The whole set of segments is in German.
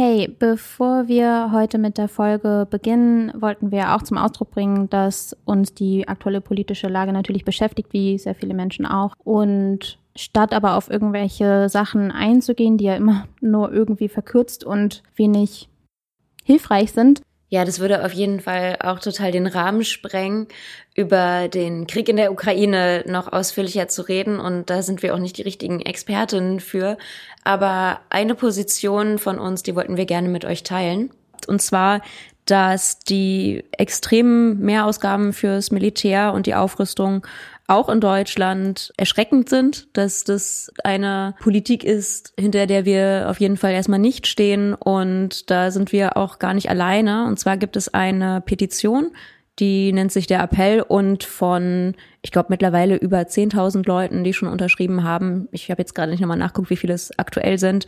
Hey, bevor wir heute mit der Folge beginnen, wollten wir auch zum Ausdruck bringen, dass uns die aktuelle politische Lage natürlich beschäftigt, wie sehr viele Menschen auch. Und statt aber auf irgendwelche Sachen einzugehen, die ja immer nur irgendwie verkürzt und wenig hilfreich sind, ja, das würde auf jeden Fall auch total den Rahmen sprengen, über den Krieg in der Ukraine noch ausführlicher zu reden. Und da sind wir auch nicht die richtigen Expertinnen für. Aber eine Position von uns, die wollten wir gerne mit euch teilen. Und zwar, dass die extremen Mehrausgaben fürs Militär und die Aufrüstung auch in Deutschland erschreckend sind, dass das eine Politik ist, hinter der wir auf jeden Fall erstmal nicht stehen. Und da sind wir auch gar nicht alleine. Und zwar gibt es eine Petition, die nennt sich der Appell und von, ich glaube, mittlerweile über 10.000 Leuten, die schon unterschrieben haben. Ich habe jetzt gerade nicht nochmal nachguckt, wie viele es aktuell sind.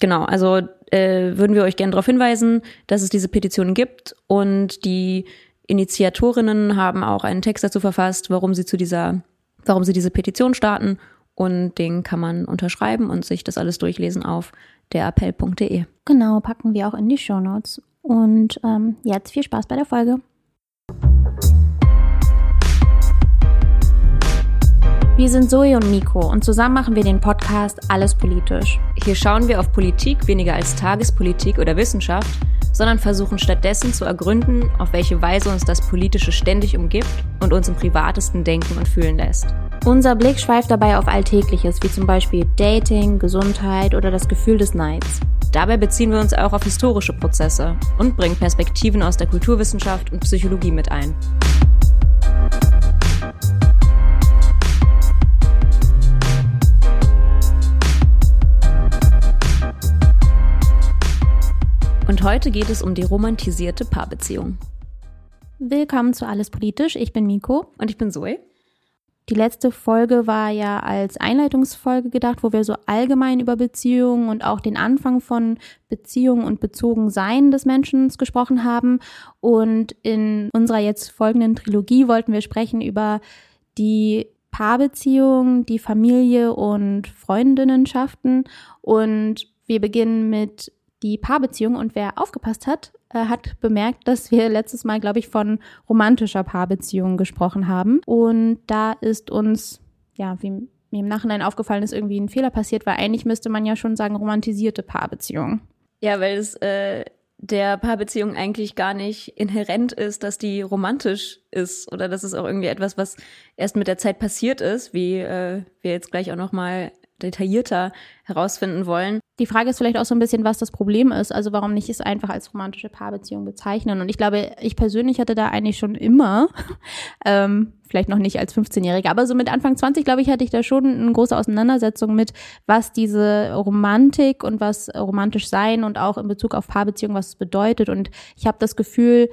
Genau, also äh, würden wir euch gerne darauf hinweisen, dass es diese Petition gibt und die Initiatorinnen haben auch einen Text dazu verfasst, warum sie zu dieser, warum sie diese Petition starten. Und den kann man unterschreiben und sich das alles durchlesen auf derappell.de. Genau, packen wir auch in die Show Notes. Und ähm, jetzt viel Spaß bei der Folge. Wir sind Zoe und Nico und zusammen machen wir den Podcast Alles Politisch. Hier schauen wir auf Politik weniger als Tagespolitik oder Wissenschaft, sondern versuchen stattdessen zu ergründen, auf welche Weise uns das Politische ständig umgibt und uns im Privatesten denken und fühlen lässt. Unser Blick schweift dabei auf Alltägliches, wie zum Beispiel Dating, Gesundheit oder das Gefühl des Neids. Dabei beziehen wir uns auch auf historische Prozesse und bringen Perspektiven aus der Kulturwissenschaft und Psychologie mit ein. Und heute geht es um die romantisierte Paarbeziehung. Willkommen zu Alles Politisch. Ich bin Miko. Und ich bin Zoe. Die letzte Folge war ja als Einleitungsfolge gedacht, wo wir so allgemein über Beziehungen und auch den Anfang von Beziehungen und Bezogensein des Menschen gesprochen haben. Und in unserer jetzt folgenden Trilogie wollten wir sprechen über die Paarbeziehung, die Familie und Freundinnenschaften. Und wir beginnen mit die Paarbeziehung. Und wer aufgepasst hat, äh, hat bemerkt, dass wir letztes Mal, glaube ich, von romantischer Paarbeziehung gesprochen haben. Und da ist uns, ja, wie mir im Nachhinein aufgefallen ist, irgendwie ein Fehler passiert, weil eigentlich müsste man ja schon sagen, romantisierte Paarbeziehung. Ja, weil es äh, der Paarbeziehung eigentlich gar nicht inhärent ist, dass die romantisch ist oder dass es auch irgendwie etwas, was erst mit der Zeit passiert ist, wie äh, wir jetzt gleich auch noch mal detaillierter herausfinden wollen. Die Frage ist vielleicht auch so ein bisschen, was das Problem ist. Also warum nicht es einfach als romantische Paarbeziehung bezeichnen? Und ich glaube, ich persönlich hatte da eigentlich schon immer, ähm, vielleicht noch nicht als 15-Jährige, aber so mit Anfang 20, glaube ich, hatte ich da schon eine große Auseinandersetzung mit, was diese Romantik und was romantisch sein und auch in Bezug auf Paarbeziehung, was es bedeutet. Und ich habe das Gefühl,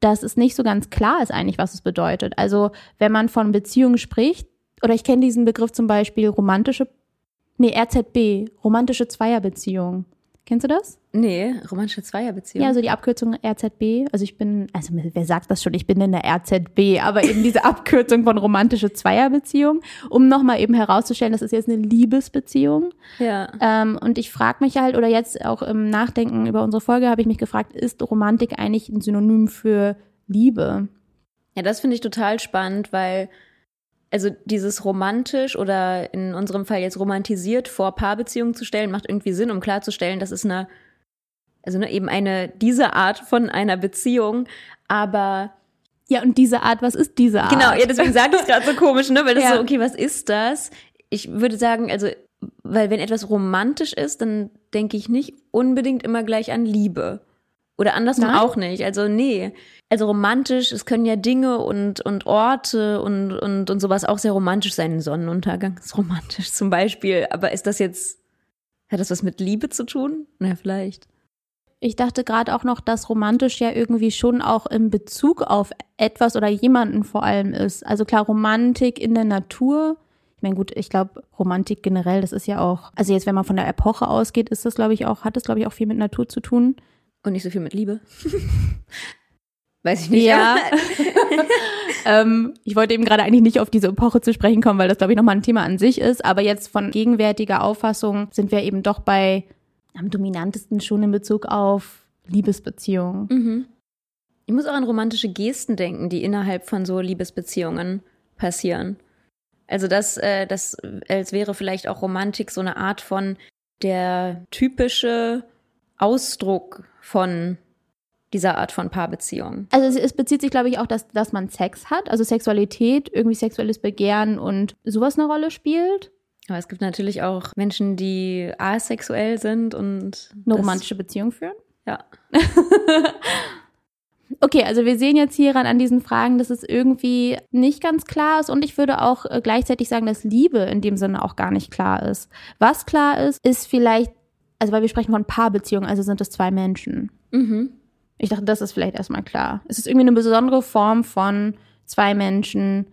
dass es nicht so ganz klar ist eigentlich, was es bedeutet. Also wenn man von Beziehungen spricht, oder ich kenne diesen Begriff zum Beispiel romantische Nee, RZB, romantische Zweierbeziehung. Kennst du das? Nee, romantische Zweierbeziehung. Ja, also die Abkürzung RZB. Also ich bin, also wer sagt das schon, ich bin in der RZB, aber eben diese Abkürzung von romantische Zweierbeziehung, um nochmal eben herauszustellen, das ist jetzt eine Liebesbeziehung. Ja. Ähm, und ich frage mich halt, oder jetzt auch im Nachdenken über unsere Folge habe ich mich gefragt, ist Romantik eigentlich ein Synonym für Liebe? Ja, das finde ich total spannend, weil also dieses romantisch oder in unserem Fall jetzt romantisiert vor Paarbeziehungen zu stellen, macht irgendwie Sinn, um klarzustellen, das ist eine, also ne, eben eine, diese Art von einer Beziehung, aber ja, und diese Art, was ist diese Art? Genau, ja, deswegen sage ich es gerade so komisch, ne? Weil das ja. so, okay, was ist das? Ich würde sagen, also, weil wenn etwas romantisch ist, dann denke ich nicht unbedingt immer gleich an Liebe. Oder andersrum Nein. auch nicht. Also nee. Also romantisch, es können ja Dinge und, und Orte und, und, und sowas auch sehr romantisch sein. Ein Sonnenuntergang ist romantisch zum Beispiel. Aber ist das jetzt, hat das was mit Liebe zu tun? Na, vielleicht. Ich dachte gerade auch noch, dass romantisch ja irgendwie schon auch in Bezug auf etwas oder jemanden vor allem ist. Also klar, Romantik in der Natur. Ich meine, gut, ich glaube, Romantik generell, das ist ja auch, also jetzt, wenn man von der Epoche ausgeht, ist das, glaube ich, auch, hat das, glaube ich, auch viel mit Natur zu tun. Und nicht so viel mit Liebe. Weiß ich nicht. Ja. ähm, ich wollte eben gerade eigentlich nicht auf diese Epoche zu sprechen kommen, weil das, glaube ich, nochmal ein Thema an sich ist. Aber jetzt von gegenwärtiger Auffassung sind wir eben doch bei am dominantesten schon in Bezug auf Liebesbeziehungen. Mhm. Ich muss auch an romantische Gesten denken, die innerhalb von so Liebesbeziehungen passieren. Also das, äh, das, als wäre vielleicht auch Romantik so eine Art von der typische Ausdruck von dieser Art von Paarbeziehung. Also es, es bezieht sich, glaube ich, auch, dass, dass man Sex hat, also Sexualität, irgendwie sexuelles Begehren und sowas eine Rolle spielt. Aber es gibt natürlich auch Menschen, die asexuell sind und eine romantische Beziehung führen. Ja. Okay, also wir sehen jetzt hieran an diesen Fragen, dass es irgendwie nicht ganz klar ist und ich würde auch äh, gleichzeitig sagen, dass Liebe in dem Sinne auch gar nicht klar ist. Was klar ist, ist vielleicht, also weil wir sprechen von Paarbeziehungen, also sind es zwei Menschen. Mhm. Ich dachte, das ist vielleicht erstmal klar. Es ist irgendwie eine besondere Form von zwei Menschen,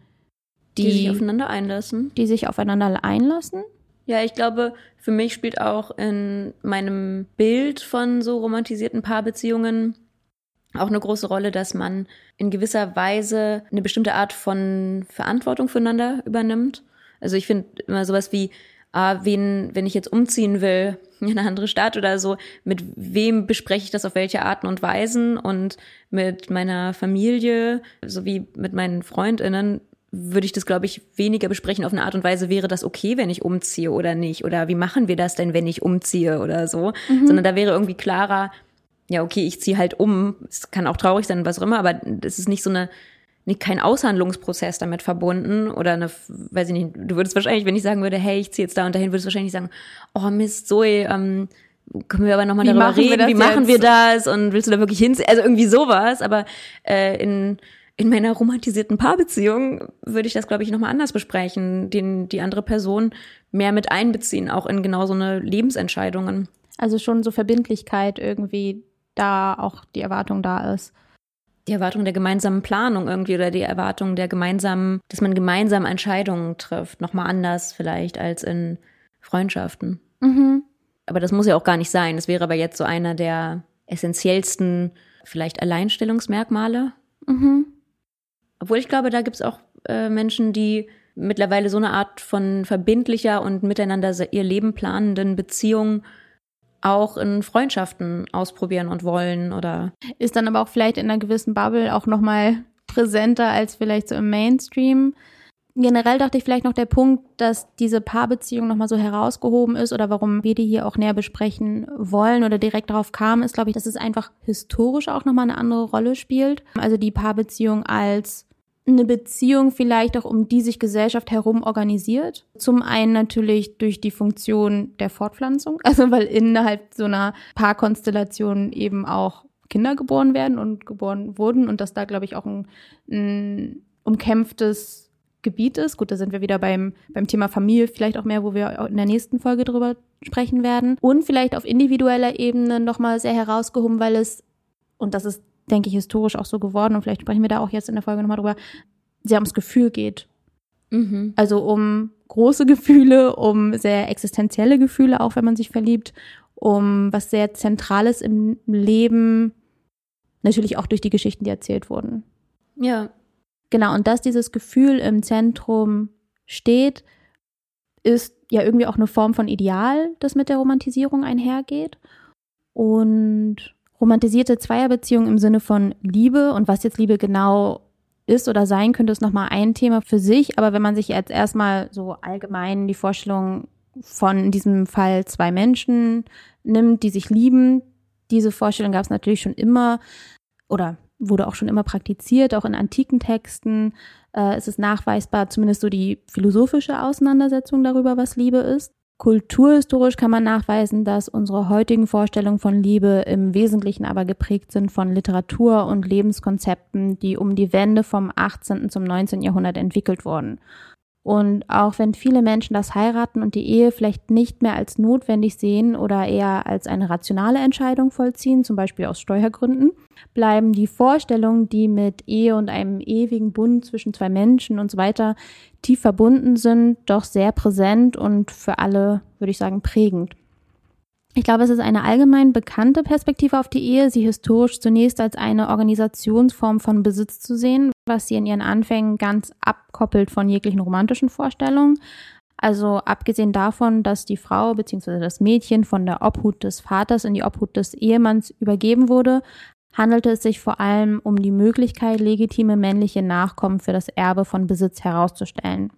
die, die sich aufeinander einlassen. Die sich aufeinander einlassen. Ja, ich glaube, für mich spielt auch in meinem Bild von so romantisierten Paarbeziehungen auch eine große Rolle, dass man in gewisser Weise eine bestimmte Art von Verantwortung füreinander übernimmt. Also ich finde immer sowas wie, ah, wen, wenn ich jetzt umziehen will in eine andere Stadt oder so, mit wem bespreche ich das auf welche Arten und Weisen und mit meiner Familie sowie mit meinen Freundinnen würde ich das, glaube ich, weniger besprechen auf eine Art und Weise, wäre das okay, wenn ich umziehe oder nicht? Oder wie machen wir das denn, wenn ich umziehe oder so? Mhm. Sondern da wäre irgendwie klarer, ja, okay, ich ziehe halt um. Es kann auch traurig sein, was auch immer, aber es ist nicht so eine, kein Aushandlungsprozess damit verbunden oder eine, weiß ich nicht, du würdest wahrscheinlich, wenn ich sagen würde, hey, ich ziehe jetzt da und dahin, würdest du wahrscheinlich sagen, oh Mist, Zoe, ähm, können wir aber nochmal darüber reden, wie machen wir das und willst du da wirklich hinziehen? Also irgendwie sowas, aber äh, in, in meiner romantisierten Paarbeziehung würde ich das, glaube ich, nochmal anders besprechen, den, die andere Person mehr mit einbeziehen, auch in genau so eine Lebensentscheidungen. Also schon so Verbindlichkeit irgendwie da auch die Erwartung da ist. Die Erwartung der gemeinsamen Planung irgendwie oder die Erwartung der gemeinsamen, dass man gemeinsam Entscheidungen trifft. Nochmal anders vielleicht als in Freundschaften. Mhm. Aber das muss ja auch gar nicht sein. Das wäre aber jetzt so einer der essentiellsten, vielleicht Alleinstellungsmerkmale. Mhm. Obwohl ich glaube, da gibt es auch äh, Menschen, die mittlerweile so eine Art von verbindlicher und miteinander ihr Leben planenden Beziehung auch in Freundschaften ausprobieren und wollen oder ist dann aber auch vielleicht in einer gewissen Bubble auch noch mal präsenter als vielleicht so im Mainstream. Generell dachte ich vielleicht noch der Punkt, dass diese Paarbeziehung noch mal so herausgehoben ist oder warum wir die hier auch näher besprechen wollen oder direkt darauf kamen, ist glaube ich, dass es einfach historisch auch noch mal eine andere Rolle spielt. Also die Paarbeziehung als eine Beziehung vielleicht auch, um die sich Gesellschaft herum organisiert. Zum einen natürlich durch die Funktion der Fortpflanzung, also weil innerhalb so einer Paarkonstellation eben auch Kinder geboren werden und geboren wurden und dass da, glaube ich, auch ein, ein umkämpftes Gebiet ist. Gut, da sind wir wieder beim, beim Thema Familie, vielleicht auch mehr, wo wir in der nächsten Folge drüber sprechen werden. Und vielleicht auf individueller Ebene nochmal sehr herausgehoben, weil es, und das ist denke ich, historisch auch so geworden und vielleicht sprechen wir da auch jetzt in der Folge nochmal drüber, sehr ums Gefühl geht. Mhm. Also um große Gefühle, um sehr existenzielle Gefühle, auch wenn man sich verliebt, um was sehr Zentrales im Leben, natürlich auch durch die Geschichten, die erzählt wurden. Ja. Genau, und dass dieses Gefühl im Zentrum steht, ist ja irgendwie auch eine Form von Ideal, das mit der Romantisierung einhergeht. Und romantisierte Zweierbeziehung im Sinne von Liebe und was jetzt Liebe genau ist oder sein könnte, ist nochmal ein Thema für sich. Aber wenn man sich jetzt erstmal so allgemein die Vorstellung von in diesem Fall zwei Menschen nimmt, die sich lieben, diese Vorstellung gab es natürlich schon immer oder wurde auch schon immer praktiziert, auch in antiken Texten äh, ist es nachweisbar, zumindest so die philosophische Auseinandersetzung darüber, was Liebe ist. Kulturhistorisch kann man nachweisen, dass unsere heutigen Vorstellungen von Liebe im Wesentlichen aber geprägt sind von Literatur und Lebenskonzepten, die um die Wende vom 18. zum 19. Jahrhundert entwickelt wurden. Und auch wenn viele Menschen das Heiraten und die Ehe vielleicht nicht mehr als notwendig sehen oder eher als eine rationale Entscheidung vollziehen, zum Beispiel aus Steuergründen, bleiben die Vorstellungen, die mit Ehe und einem ewigen Bund zwischen zwei Menschen und so weiter tief verbunden sind, doch sehr präsent und für alle, würde ich sagen, prägend. Ich glaube, es ist eine allgemein bekannte Perspektive auf die Ehe, sie historisch zunächst als eine Organisationsform von Besitz zu sehen, was sie in ihren Anfängen ganz abkoppelt von jeglichen romantischen Vorstellungen. Also abgesehen davon, dass die Frau bzw. das Mädchen von der Obhut des Vaters in die Obhut des Ehemanns übergeben wurde, handelte es sich vor allem um die Möglichkeit, legitime männliche Nachkommen für das Erbe von Besitz herauszustellen.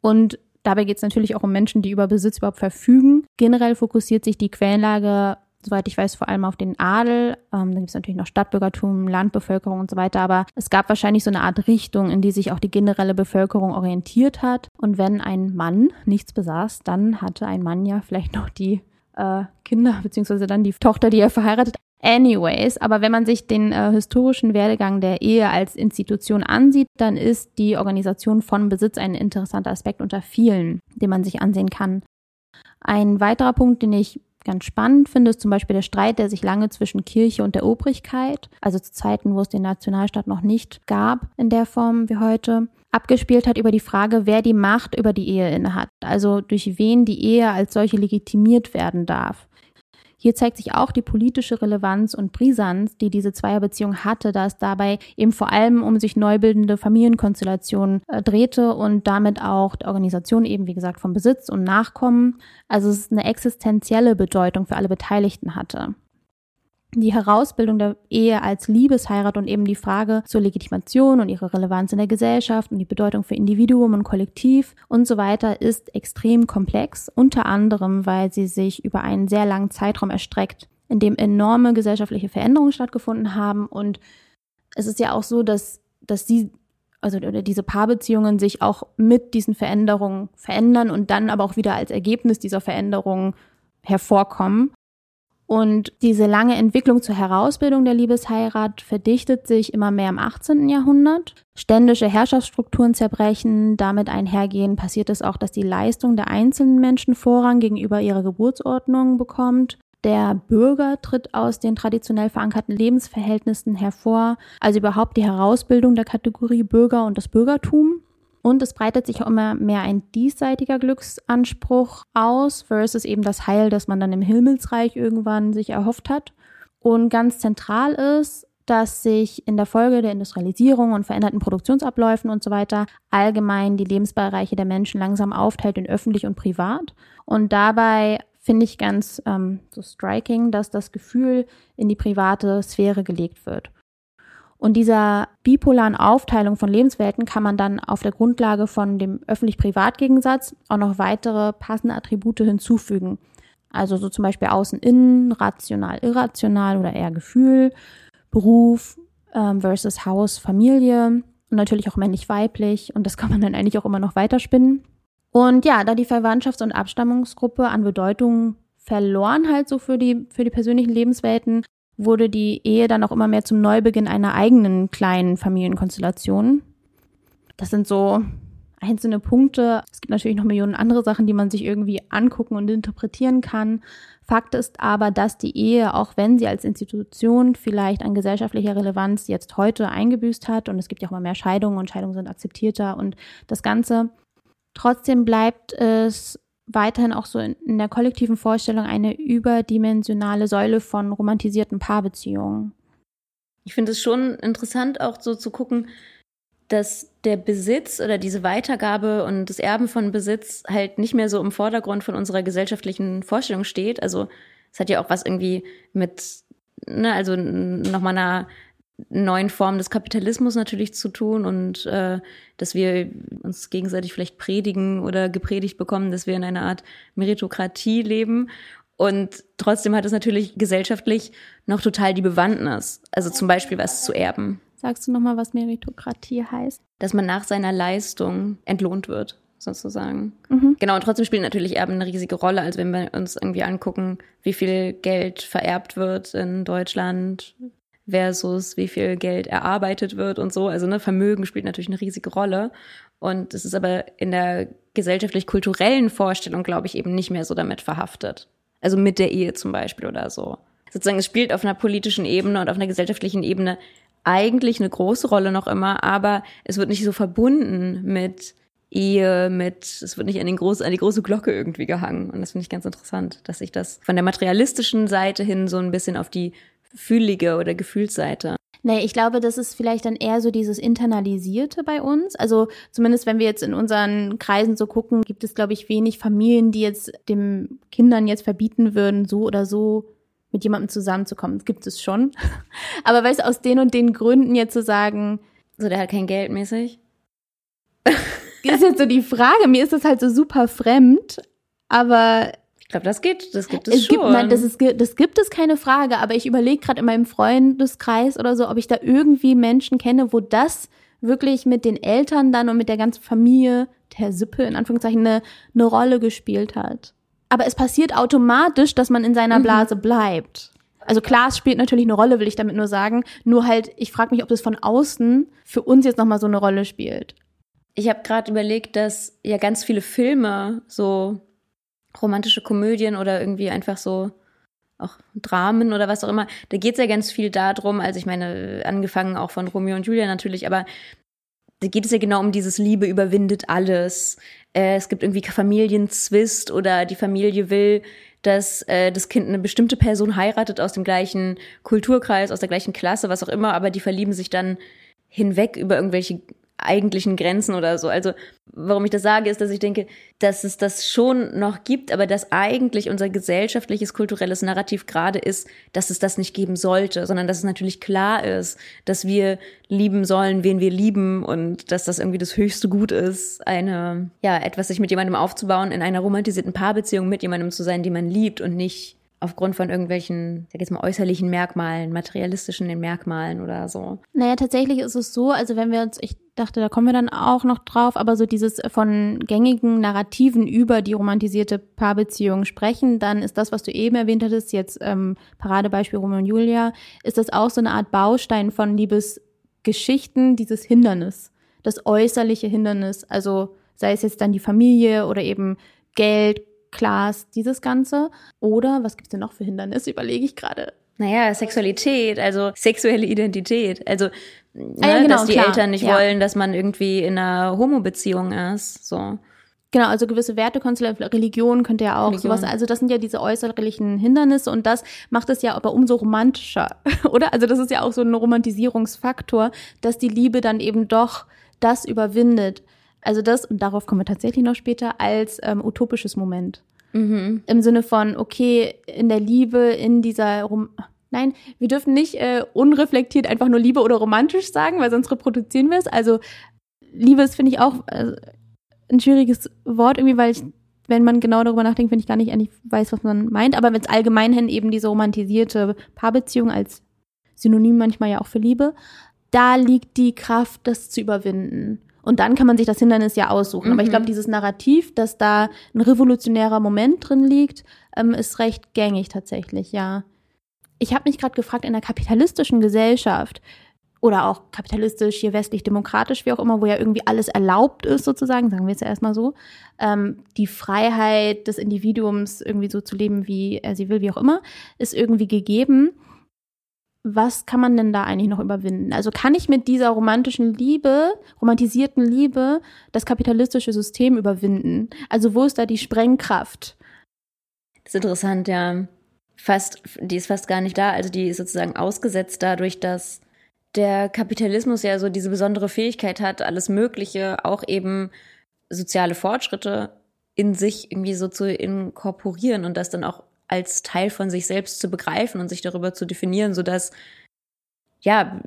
Und dabei geht es natürlich auch um Menschen, die über Besitz überhaupt verfügen. Generell fokussiert sich die Quellenlage soweit ich weiß, vor allem auf den Adel. Ähm, dann gibt es natürlich noch Stadtbürgertum, Landbevölkerung und so weiter. Aber es gab wahrscheinlich so eine Art Richtung, in die sich auch die generelle Bevölkerung orientiert hat. Und wenn ein Mann nichts besaß, dann hatte ein Mann ja vielleicht noch die äh, Kinder, beziehungsweise dann die Tochter, die er verheiratet. Anyways, aber wenn man sich den äh, historischen Werdegang der Ehe als Institution ansieht, dann ist die Organisation von Besitz ein interessanter Aspekt unter vielen, den man sich ansehen kann. Ein weiterer Punkt, den ich ganz spannend finde, ist zum Beispiel der Streit, der sich lange zwischen Kirche und der Obrigkeit, also zu Zeiten, wo es den Nationalstaat noch nicht gab in der Form wie heute, abgespielt hat über die Frage, wer die Macht über die Ehe innehat, also durch wen die Ehe als solche legitimiert werden darf. Hier zeigt sich auch die politische Relevanz und Brisanz, die diese Zweierbeziehung hatte, da es dabei eben vor allem um sich neu bildende Familienkonstellationen äh, drehte und damit auch die Organisation eben, wie gesagt, vom Besitz und Nachkommen. Also es eine existenzielle Bedeutung für alle Beteiligten hatte die Herausbildung der Ehe als Liebesheirat und eben die Frage zur Legitimation und ihre Relevanz in der Gesellschaft und die Bedeutung für Individuum und Kollektiv und so weiter ist extrem komplex, unter anderem, weil sie sich über einen sehr langen Zeitraum erstreckt, in dem enorme gesellschaftliche Veränderungen stattgefunden haben und es ist ja auch so, dass, dass sie also diese Paarbeziehungen sich auch mit diesen Veränderungen verändern und dann aber auch wieder als Ergebnis dieser Veränderungen hervorkommen. Und diese lange Entwicklung zur Herausbildung der Liebesheirat verdichtet sich immer mehr im 18. Jahrhundert. Ständische Herrschaftsstrukturen zerbrechen, damit einhergehen passiert es auch, dass die Leistung der einzelnen Menschen Vorrang gegenüber ihrer Geburtsordnung bekommt. Der Bürger tritt aus den traditionell verankerten Lebensverhältnissen hervor, also überhaupt die Herausbildung der Kategorie Bürger und das Bürgertum. Und es breitet sich auch immer mehr ein diesseitiger Glücksanspruch aus versus eben das Heil, das man dann im Himmelsreich irgendwann sich erhofft hat. Und ganz zentral ist, dass sich in der Folge der Industrialisierung und veränderten Produktionsabläufen und so weiter allgemein die Lebensbereiche der Menschen langsam aufteilt in öffentlich und privat. Und dabei finde ich ganz ähm, so striking, dass das Gefühl in die private Sphäre gelegt wird. Und dieser bipolaren Aufteilung von Lebenswelten kann man dann auf der Grundlage von dem öffentlich-privat-Gegensatz auch noch weitere passende Attribute hinzufügen. Also so zum Beispiel Außen-Innen, rational-irrational oder eher Gefühl, Beruf ähm, versus Haus, Familie und natürlich auch männlich-weiblich. Und das kann man dann eigentlich auch immer noch weiterspinnen. Und ja, da die Verwandtschafts- und Abstammungsgruppe an Bedeutung verloren halt so für die, für die persönlichen Lebenswelten, wurde die Ehe dann auch immer mehr zum Neubeginn einer eigenen kleinen Familienkonstellation. Das sind so einzelne Punkte. Es gibt natürlich noch Millionen andere Sachen, die man sich irgendwie angucken und interpretieren kann. Fakt ist aber, dass die Ehe, auch wenn sie als Institution vielleicht an gesellschaftlicher Relevanz jetzt heute eingebüßt hat, und es gibt ja auch immer mehr Scheidungen und Scheidungen sind akzeptierter und das Ganze, trotzdem bleibt es weiterhin auch so in, in der kollektiven Vorstellung eine überdimensionale Säule von romantisierten Paarbeziehungen. Ich finde es schon interessant, auch so zu gucken, dass der Besitz oder diese Weitergabe und das Erben von Besitz halt nicht mehr so im Vordergrund von unserer gesellschaftlichen Vorstellung steht. Also es hat ja auch was irgendwie mit, ne, also nochmal einer neuen Formen des Kapitalismus natürlich zu tun und äh, dass wir uns gegenseitig vielleicht predigen oder gepredigt bekommen, dass wir in einer Art Meritokratie leben. Und trotzdem hat es natürlich gesellschaftlich noch total die Bewandtnis. Also zum Beispiel was zu erben. Sagst du nochmal, was Meritokratie heißt? Dass man nach seiner Leistung entlohnt wird, sozusagen. Mhm. Genau, und trotzdem spielt natürlich Erben eine riesige Rolle. Also wenn wir uns irgendwie angucken, wie viel Geld vererbt wird in Deutschland, versus wie viel Geld erarbeitet wird und so. Also ne, Vermögen spielt natürlich eine riesige Rolle. Und es ist aber in der gesellschaftlich-kulturellen Vorstellung, glaube ich, eben nicht mehr so damit verhaftet. Also mit der Ehe zum Beispiel oder so. Sozusagen, es spielt auf einer politischen Ebene und auf einer gesellschaftlichen Ebene eigentlich eine große Rolle noch immer, aber es wird nicht so verbunden mit Ehe, mit, es wird nicht an, den groß, an die große Glocke irgendwie gehangen. Und das finde ich ganz interessant, dass sich das von der materialistischen Seite hin so ein bisschen auf die fühlige oder Gefühlsseite. Nee, ich glaube, das ist vielleicht dann eher so dieses Internalisierte bei uns. Also zumindest wenn wir jetzt in unseren Kreisen so gucken, gibt es, glaube ich, wenig Familien, die jetzt den Kindern jetzt verbieten würden, so oder so mit jemandem zusammenzukommen. Das gibt es schon. Aber weißt du, aus den und den Gründen jetzt zu sagen. So, der hat kein Geld mäßig. ist jetzt so die Frage. Mir ist das halt so super fremd. Aber ich glaube, das geht, das gibt es, es schon. Gibt, nein, das, ist, das gibt es keine Frage, aber ich überlege gerade in meinem Freundeskreis oder so, ob ich da irgendwie Menschen kenne, wo das wirklich mit den Eltern dann und mit der ganzen Familie, der Sippe in Anführungszeichen, eine, eine Rolle gespielt hat. Aber es passiert automatisch, dass man in seiner mhm. Blase bleibt. Also klar, es spielt natürlich eine Rolle, will ich damit nur sagen. Nur halt, ich frage mich, ob das von außen für uns jetzt nochmal so eine Rolle spielt. Ich habe gerade überlegt, dass ja ganz viele Filme so romantische Komödien oder irgendwie einfach so auch Dramen oder was auch immer. Da geht es ja ganz viel darum, also ich meine, angefangen auch von Romeo und Julia natürlich, aber da geht es ja genau um dieses Liebe überwindet alles. Äh, es gibt irgendwie Familienzwist oder die Familie will, dass äh, das Kind eine bestimmte Person heiratet aus dem gleichen Kulturkreis, aus der gleichen Klasse, was auch immer, aber die verlieben sich dann hinweg über irgendwelche eigentlichen Grenzen oder so. Also warum ich das sage, ist, dass ich denke, dass es das schon noch gibt, aber dass eigentlich unser gesellschaftliches, kulturelles Narrativ gerade ist, dass es das nicht geben sollte, sondern dass es natürlich klar ist, dass wir lieben sollen, wen wir lieben und dass das irgendwie das höchste Gut ist, eine, ja, etwas sich mit jemandem aufzubauen, in einer romantisierten Paarbeziehung mit jemandem zu sein, den man liebt und nicht aufgrund von irgendwelchen, sag jetzt mal, äußerlichen Merkmalen, materialistischen Merkmalen oder so. Naja, tatsächlich ist es so, also wenn wir uns, ich dachte, da kommen wir dann auch noch drauf, aber so dieses von gängigen Narrativen über die romantisierte Paarbeziehung sprechen, dann ist das, was du eben erwähnt hattest, jetzt ähm, Paradebeispiel Romeo und Julia, ist das auch so eine Art Baustein von Liebesgeschichten, dieses Hindernis, das äußerliche Hindernis, also sei es jetzt dann die Familie oder eben Geld, Class, dieses Ganze. Oder was gibt's denn noch für Hindernisse? Überlege ich gerade. Naja, Sexualität, also sexuelle Identität. Also, ne, ah, ja, genau, dass die klar. Eltern nicht ja. wollen, dass man irgendwie in einer Homo-Beziehung ist. So. Genau, also gewisse Wertekonstellationen, Religion könnte ja auch Religion. sowas, also das sind ja diese äußerlichen Hindernisse und das macht es ja aber umso romantischer, oder? Also das ist ja auch so ein Romantisierungsfaktor, dass die Liebe dann eben doch das überwindet. Also das, und darauf kommen wir tatsächlich noch später, als ähm, utopisches Moment. Mhm. Im Sinne von, okay, in der Liebe, in dieser Rom Nein, wir dürfen nicht äh, unreflektiert einfach nur Liebe oder romantisch sagen, weil sonst reproduzieren wir es. Also Liebe ist, finde ich, auch äh, ein schwieriges Wort irgendwie, weil ich, wenn man genau darüber nachdenkt, finde ich gar nicht eigentlich weiß, was man meint. Aber wenn es allgemein hin eben diese romantisierte Paarbeziehung als Synonym manchmal ja auch für Liebe, da liegt die Kraft, das zu überwinden. Und dann kann man sich das Hindernis ja aussuchen. Mhm. Aber ich glaube, mhm. dieses Narrativ, dass da ein revolutionärer Moment drin liegt, ähm, ist recht gängig tatsächlich, ja. Ich habe mich gerade gefragt, in einer kapitalistischen Gesellschaft oder auch kapitalistisch, hier westlich-demokratisch, wie auch immer, wo ja irgendwie alles erlaubt ist, sozusagen, sagen wir es ja erstmal so, ähm, die Freiheit des Individuums irgendwie so zu leben, wie er sie will, wie auch immer, ist irgendwie gegeben was kann man denn da eigentlich noch überwinden? Also kann ich mit dieser romantischen Liebe, romantisierten Liebe, das kapitalistische System überwinden? Also wo ist da die Sprengkraft? Das ist interessant, ja. Fast, die ist fast gar nicht da. Also die ist sozusagen ausgesetzt dadurch, dass der Kapitalismus ja so diese besondere Fähigkeit hat, alles Mögliche, auch eben soziale Fortschritte in sich irgendwie so zu inkorporieren und das dann auch als Teil von sich selbst zu begreifen und sich darüber zu definieren, so dass ja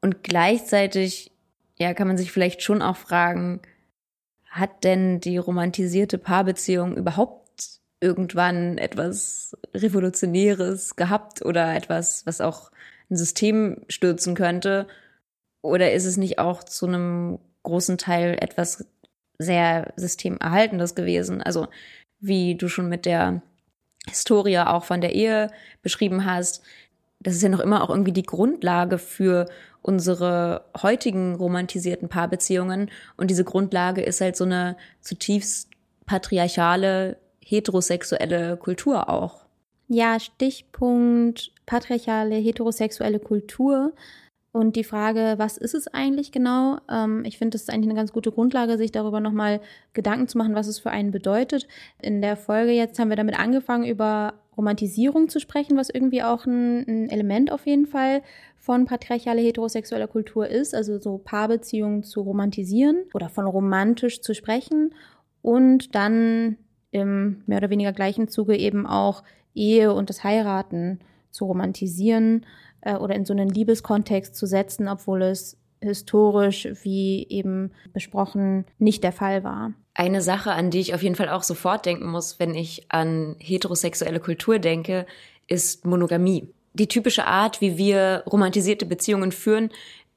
und gleichzeitig ja kann man sich vielleicht schon auch fragen, hat denn die romantisierte Paarbeziehung überhaupt irgendwann etwas Revolutionäres gehabt oder etwas, was auch ein System stürzen könnte? Oder ist es nicht auch zu einem großen Teil etwas sehr systemerhaltendes gewesen? Also wie du schon mit der Historie auch von der Ehe beschrieben hast, das ist ja noch immer auch irgendwie die Grundlage für unsere heutigen romantisierten Paarbeziehungen. Und diese Grundlage ist halt so eine zutiefst patriarchale, heterosexuelle Kultur auch. Ja, Stichpunkt patriarchale, heterosexuelle Kultur. Und die Frage, was ist es eigentlich genau? Ähm, ich finde, das ist eigentlich eine ganz gute Grundlage, sich darüber nochmal Gedanken zu machen, was es für einen bedeutet. In der Folge jetzt haben wir damit angefangen, über Romantisierung zu sprechen, was irgendwie auch ein, ein Element auf jeden Fall von patriarchaler heterosexueller Kultur ist, also so Paarbeziehungen zu romantisieren oder von romantisch zu sprechen und dann im mehr oder weniger gleichen Zuge eben auch Ehe und das Heiraten zu romantisieren äh, oder in so einen Liebeskontext zu setzen, obwohl es historisch, wie eben besprochen, nicht der Fall war. Eine Sache, an die ich auf jeden Fall auch sofort denken muss, wenn ich an heterosexuelle Kultur denke, ist Monogamie. Die typische Art, wie wir romantisierte Beziehungen führen,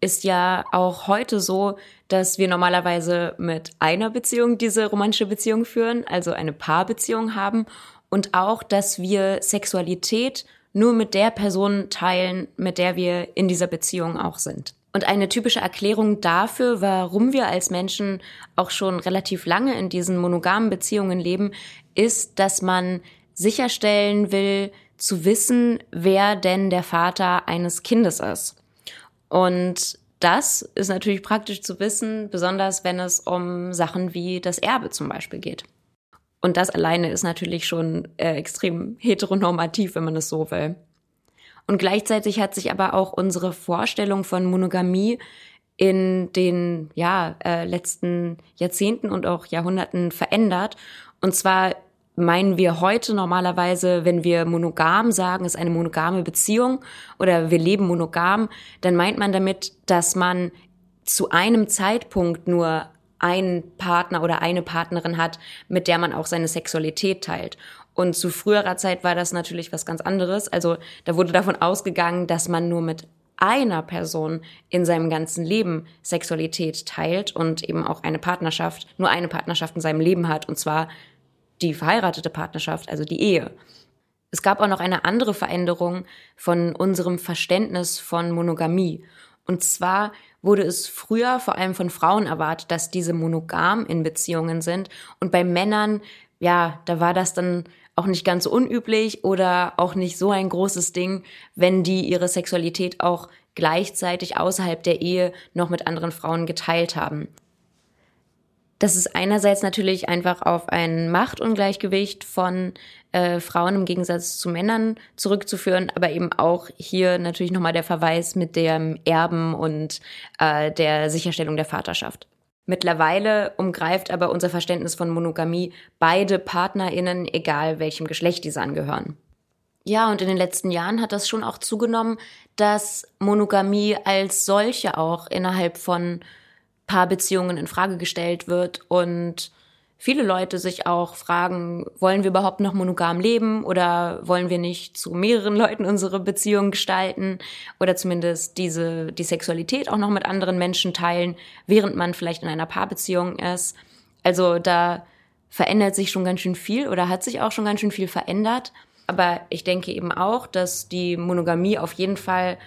ist ja auch heute so, dass wir normalerweise mit einer Beziehung diese romantische Beziehung führen, also eine Paarbeziehung haben und auch, dass wir Sexualität nur mit der Person teilen, mit der wir in dieser Beziehung auch sind. Und eine typische Erklärung dafür, warum wir als Menschen auch schon relativ lange in diesen monogamen Beziehungen leben, ist, dass man sicherstellen will, zu wissen, wer denn der Vater eines Kindes ist. Und das ist natürlich praktisch zu wissen, besonders wenn es um Sachen wie das Erbe zum Beispiel geht. Und das alleine ist natürlich schon äh, extrem heteronormativ, wenn man es so will. Und gleichzeitig hat sich aber auch unsere Vorstellung von Monogamie in den ja, äh, letzten Jahrzehnten und auch Jahrhunderten verändert. Und zwar meinen wir heute normalerweise, wenn wir monogam sagen, ist eine monogame Beziehung oder wir leben monogam, dann meint man damit, dass man zu einem Zeitpunkt nur einen Partner oder eine Partnerin hat, mit der man auch seine Sexualität teilt. Und zu früherer Zeit war das natürlich was ganz anderes. Also da wurde davon ausgegangen, dass man nur mit einer Person in seinem ganzen Leben Sexualität teilt und eben auch eine Partnerschaft, nur eine Partnerschaft in seinem Leben hat, und zwar die verheiratete Partnerschaft, also die Ehe. Es gab auch noch eine andere Veränderung von unserem Verständnis von Monogamie. Und zwar wurde es früher vor allem von Frauen erwartet, dass diese monogam in Beziehungen sind. Und bei Männern, ja, da war das dann auch nicht ganz unüblich oder auch nicht so ein großes Ding, wenn die ihre Sexualität auch gleichzeitig außerhalb der Ehe noch mit anderen Frauen geteilt haben. Das ist einerseits natürlich einfach auf ein Machtungleichgewicht von äh, Frauen im Gegensatz zu Männern zurückzuführen, aber eben auch hier natürlich nochmal der Verweis mit dem Erben und äh, der Sicherstellung der Vaterschaft. Mittlerweile umgreift aber unser Verständnis von Monogamie beide PartnerInnen, egal welchem Geschlecht diese angehören. Ja, und in den letzten Jahren hat das schon auch zugenommen, dass Monogamie als solche auch innerhalb von Paarbeziehungen in Frage gestellt wird und viele Leute sich auch fragen, wollen wir überhaupt noch monogam leben oder wollen wir nicht zu mehreren Leuten unsere Beziehung gestalten oder zumindest diese, die Sexualität auch noch mit anderen Menschen teilen, während man vielleicht in einer Paarbeziehung ist. Also da verändert sich schon ganz schön viel oder hat sich auch schon ganz schön viel verändert. Aber ich denke eben auch, dass die Monogamie auf jeden Fall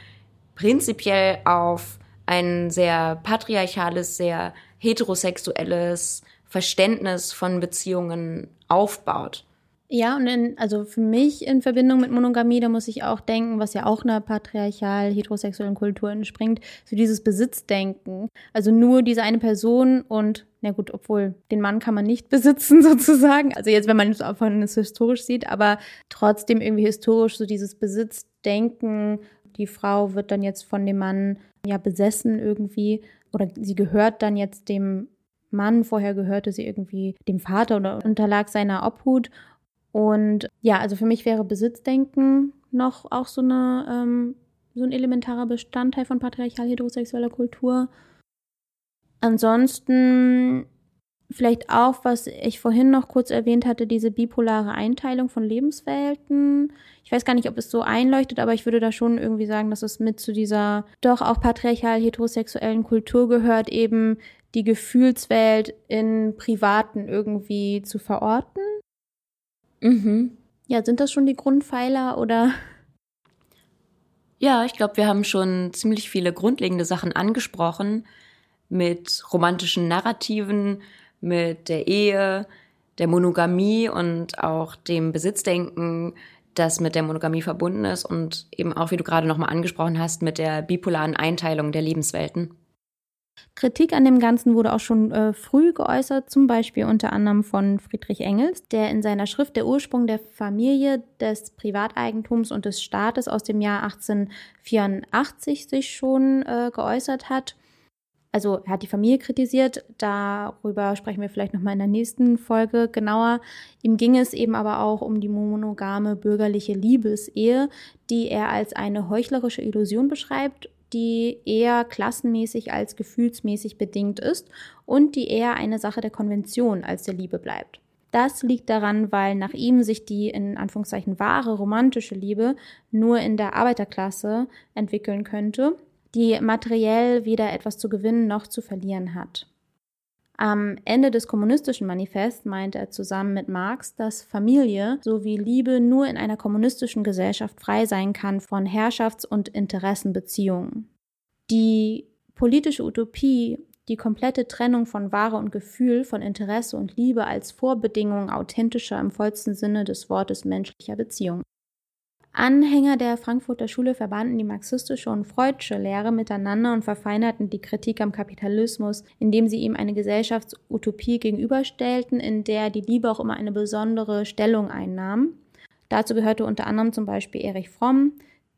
prinzipiell auf ein sehr patriarchales, sehr heterosexuelles Verständnis von Beziehungen aufbaut. Ja, und in, also für mich in Verbindung mit Monogamie, da muss ich auch denken, was ja auch einer patriarchal heterosexuellen Kultur entspringt, so dieses Besitzdenken. Also nur diese eine Person und, na gut, obwohl den Mann kann man nicht besitzen sozusagen. Also jetzt, wenn man es von es historisch sieht, aber trotzdem irgendwie historisch so dieses Besitzdenken. Die Frau wird dann jetzt von dem Mann ja besessen irgendwie oder sie gehört dann jetzt dem Mann. Vorher gehörte sie irgendwie dem Vater oder unterlag seiner Obhut. Und ja, also für mich wäre Besitzdenken noch auch so eine ähm, so ein elementarer Bestandteil von patriarchal heterosexueller Kultur. Ansonsten vielleicht auch, was ich vorhin noch kurz erwähnt hatte, diese bipolare Einteilung von Lebenswelten. Ich weiß gar nicht, ob es so einleuchtet, aber ich würde da schon irgendwie sagen, dass es mit zu dieser doch auch patriarchal heterosexuellen Kultur gehört, eben die Gefühlswelt in Privaten irgendwie zu verorten. Mhm. Ja, sind das schon die Grundpfeiler oder? Ja, ich glaube, wir haben schon ziemlich viele grundlegende Sachen angesprochen mit romantischen Narrativen, mit der Ehe, der Monogamie und auch dem Besitzdenken, das mit der Monogamie verbunden ist und eben auch, wie du gerade nochmal angesprochen hast, mit der bipolaren Einteilung der Lebenswelten. Kritik an dem Ganzen wurde auch schon äh, früh geäußert, zum Beispiel unter anderem von Friedrich Engels, der in seiner Schrift Der Ursprung der Familie, des Privateigentums und des Staates aus dem Jahr 1884 sich schon äh, geäußert hat. Also er hat die Familie kritisiert, darüber sprechen wir vielleicht nochmal in der nächsten Folge genauer. Ihm ging es eben aber auch um die monogame bürgerliche Liebesehe, die er als eine heuchlerische Illusion beschreibt die eher klassenmäßig als gefühlsmäßig bedingt ist und die eher eine Sache der Konvention als der Liebe bleibt. Das liegt daran, weil nach ihm sich die in Anführungszeichen wahre romantische Liebe nur in der Arbeiterklasse entwickeln könnte, die materiell weder etwas zu gewinnen noch zu verlieren hat. Am Ende des kommunistischen Manifests meint er zusammen mit Marx, dass Familie sowie Liebe nur in einer kommunistischen Gesellschaft frei sein kann von Herrschafts- und Interessenbeziehungen. Die politische Utopie, die komplette Trennung von Ware und Gefühl, von Interesse und Liebe als Vorbedingung authentischer im vollsten Sinne des Wortes menschlicher Beziehungen. Anhänger der Frankfurter Schule verbanden die marxistische und freudische Lehre miteinander und verfeinerten die Kritik am Kapitalismus, indem sie ihm eine Gesellschaftsutopie gegenüberstellten, in der die Liebe auch immer eine besondere Stellung einnahm. Dazu gehörte unter anderem zum Beispiel Erich Fromm,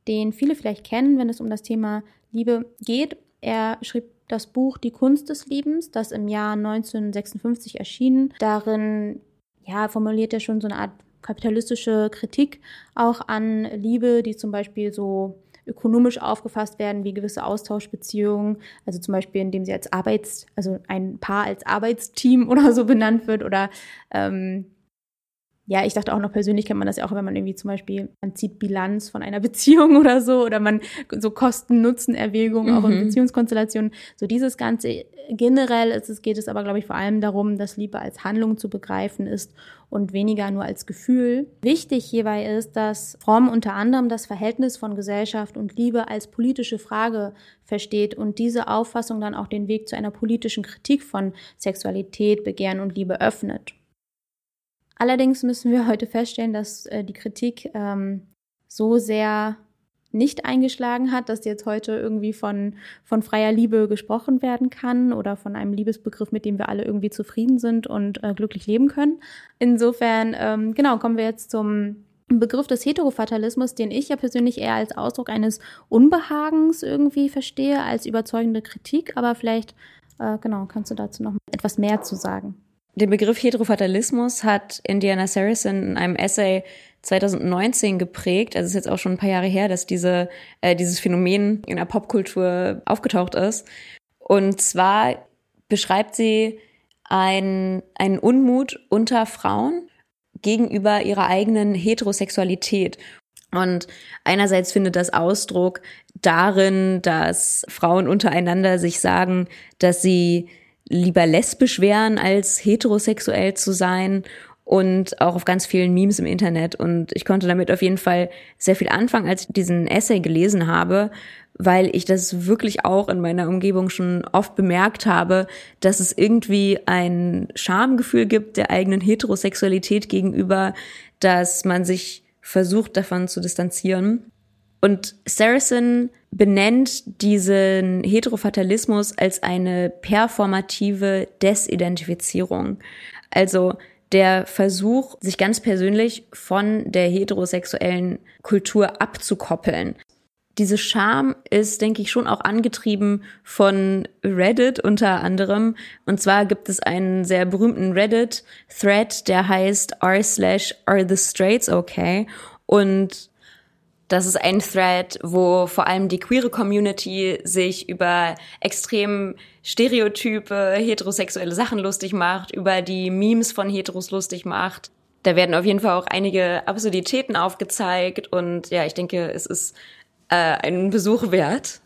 den viele vielleicht kennen, wenn es um das Thema Liebe geht. Er schrieb das Buch Die Kunst des Liebens, das im Jahr 1956 erschien. Darin ja, formuliert er schon so eine Art kapitalistische Kritik auch an Liebe, die zum Beispiel so ökonomisch aufgefasst werden wie gewisse Austauschbeziehungen, also zum Beispiel indem sie als Arbeits, also ein Paar als Arbeitsteam oder so benannt wird oder ähm, ja, ich dachte auch noch persönlich kennt man das ja auch, wenn man irgendwie zum Beispiel, man zieht Bilanz von einer Beziehung oder so, oder man so Kosten-Nutzen-Erwägungen mhm. auch in mhm. Beziehungskonstellationen. So dieses Ganze generell ist es, geht es aber, glaube ich, vor allem darum, dass Liebe als Handlung zu begreifen ist und weniger nur als Gefühl. Wichtig hierbei ist, dass Fromm unter anderem das Verhältnis von Gesellschaft und Liebe als politische Frage versteht und diese Auffassung dann auch den Weg zu einer politischen Kritik von Sexualität, Begehren und Liebe öffnet. Allerdings müssen wir heute feststellen, dass äh, die Kritik ähm, so sehr nicht eingeschlagen hat, dass jetzt heute irgendwie von, von freier Liebe gesprochen werden kann oder von einem Liebesbegriff, mit dem wir alle irgendwie zufrieden sind und äh, glücklich leben können. Insofern, ähm, genau, kommen wir jetzt zum Begriff des Heterofatalismus, den ich ja persönlich eher als Ausdruck eines Unbehagens irgendwie verstehe, als überzeugende Kritik, aber vielleicht, äh, genau, kannst du dazu noch etwas mehr zu sagen. Den Begriff Heterofatalismus hat Indiana Saracen in einem Essay 2019 geprägt. Also es ist jetzt auch schon ein paar Jahre her, dass diese, äh, dieses Phänomen in der Popkultur aufgetaucht ist. Und zwar beschreibt sie ein, einen Unmut unter Frauen gegenüber ihrer eigenen Heterosexualität. Und einerseits findet das Ausdruck darin, dass Frauen untereinander sich sagen, dass sie lieber lesbisch wären, als heterosexuell zu sein und auch auf ganz vielen Memes im Internet. Und ich konnte damit auf jeden Fall sehr viel anfangen, als ich diesen Essay gelesen habe, weil ich das wirklich auch in meiner Umgebung schon oft bemerkt habe, dass es irgendwie ein Schamgefühl gibt der eigenen Heterosexualität gegenüber, dass man sich versucht davon zu distanzieren. Und Saracen benennt diesen Heterofatalismus als eine performative Desidentifizierung. Also der Versuch, sich ganz persönlich von der heterosexuellen Kultur abzukoppeln. Diese Scham ist, denke ich, schon auch angetrieben von Reddit unter anderem. Und zwar gibt es einen sehr berühmten Reddit-Thread, der heißt r slash are the straights okay? Und das ist ein Thread, wo vor allem die queere Community sich über extrem stereotype heterosexuelle Sachen lustig macht, über die Memes von Heteros lustig macht. Da werden auf jeden Fall auch einige Absurditäten aufgezeigt und ja, ich denke, es ist äh, einen Besuch wert.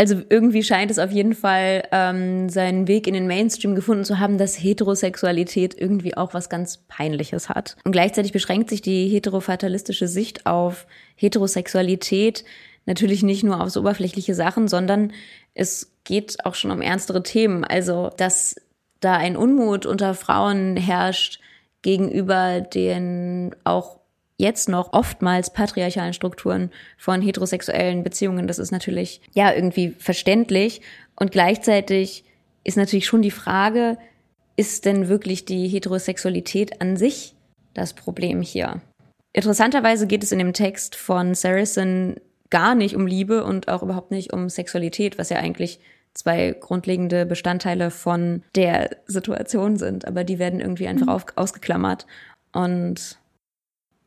Also irgendwie scheint es auf jeden Fall ähm, seinen Weg in den Mainstream gefunden zu haben, dass Heterosexualität irgendwie auch was ganz Peinliches hat. Und gleichzeitig beschränkt sich die heterofatalistische Sicht auf Heterosexualität natürlich nicht nur auf so oberflächliche Sachen, sondern es geht auch schon um ernstere Themen. Also, dass da ein Unmut unter Frauen herrscht gegenüber den auch jetzt noch oftmals patriarchalen Strukturen von heterosexuellen Beziehungen. Das ist natürlich ja irgendwie verständlich und gleichzeitig ist natürlich schon die Frage, ist denn wirklich die Heterosexualität an sich das Problem hier? Interessanterweise geht es in dem Text von Saracen gar nicht um Liebe und auch überhaupt nicht um Sexualität, was ja eigentlich zwei grundlegende Bestandteile von der Situation sind, aber die werden irgendwie einfach mhm. auf, ausgeklammert. Und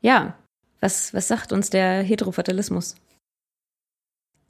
ja, was, was sagt uns der Heterofatalismus?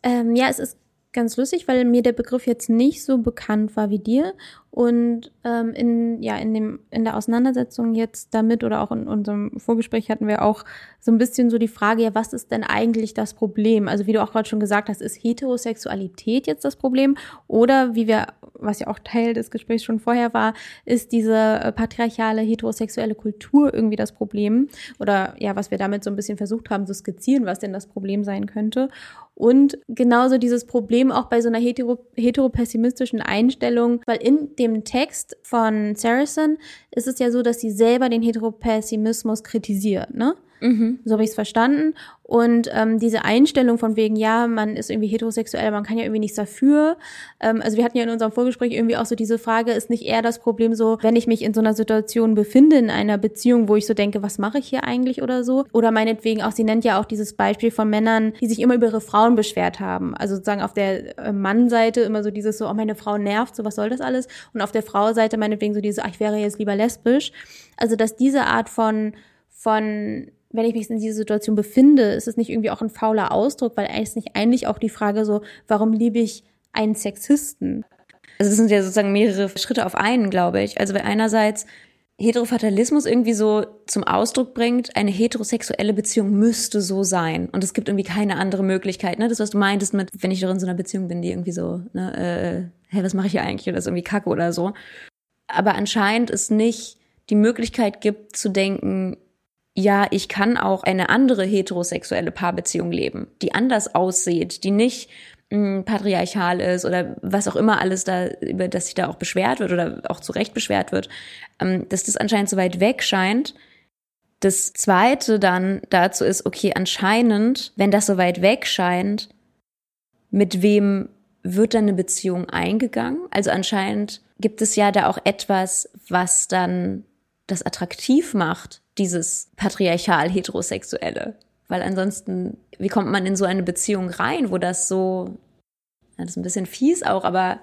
Ähm, ja, es ist ganz lustig, weil mir der Begriff jetzt nicht so bekannt war wie dir. Und ähm, in, ja, in, dem, in der Auseinandersetzung jetzt damit oder auch in unserem Vorgespräch hatten wir auch so ein bisschen so die Frage, ja, was ist denn eigentlich das Problem? Also wie du auch gerade schon gesagt hast, ist Heterosexualität jetzt das Problem? Oder wie wir, was ja auch Teil des Gesprächs schon vorher war, ist diese äh, patriarchale heterosexuelle Kultur irgendwie das Problem? Oder ja, was wir damit so ein bisschen versucht haben zu skizzieren, was denn das Problem sein könnte. Und genauso dieses Problem auch bei so einer hetero, heteropessimistischen Einstellung, weil in dem Text von Saracen ist es ja so, dass sie selber den Heteropessimismus kritisiert, ne? Mhm. So habe ich es verstanden. Und ähm, diese Einstellung von wegen, ja, man ist irgendwie heterosexuell, man kann ja irgendwie nichts dafür. Ähm, also wir hatten ja in unserem Vorgespräch irgendwie auch so diese Frage, ist nicht eher das Problem so, wenn ich mich in so einer Situation befinde, in einer Beziehung, wo ich so denke, was mache ich hier eigentlich oder so? Oder meinetwegen auch, sie nennt ja auch dieses Beispiel von Männern, die sich immer über ihre Frauen beschwert haben. Also sozusagen auf der äh, Mannseite immer so dieses so, oh, meine Frau nervt, so was soll das alles? Und auf der Frau-Seite meinetwegen so diese, ach, ich wäre jetzt lieber lesbisch. Also dass diese Art von von wenn ich mich in dieser Situation befinde, ist es nicht irgendwie auch ein fauler Ausdruck, weil es nicht eigentlich auch die Frage so, warum liebe ich einen Sexisten? Also es sind ja sozusagen mehrere Schritte auf einen, glaube ich. Also weil einerseits Heterofatalismus irgendwie so zum Ausdruck bringt, eine heterosexuelle Beziehung müsste so sein. Und es gibt irgendwie keine andere Möglichkeit. Ne? Das, was du meintest mit, wenn ich doch in so einer Beziehung bin, die irgendwie so, ne, äh, hey, was mache ich hier eigentlich? Oder ist irgendwie Kacke oder so. Aber anscheinend es nicht die Möglichkeit gibt zu denken, ja, ich kann auch eine andere heterosexuelle Paarbeziehung leben, die anders aussieht, die nicht mh, hm, patriarchal ist oder was auch immer alles da, über das sich da auch beschwert wird oder auch zu Recht beschwert wird, ähm, dass das anscheinend so weit weg scheint. Das zweite dann dazu ist, okay, anscheinend, wenn das so weit weg scheint, mit wem wird dann eine Beziehung eingegangen? Also anscheinend gibt es ja da auch etwas, was dann das attraktiv macht, dieses patriarchal heterosexuelle. Weil ansonsten, wie kommt man in so eine Beziehung rein, wo das so, das ist ein bisschen fies auch, aber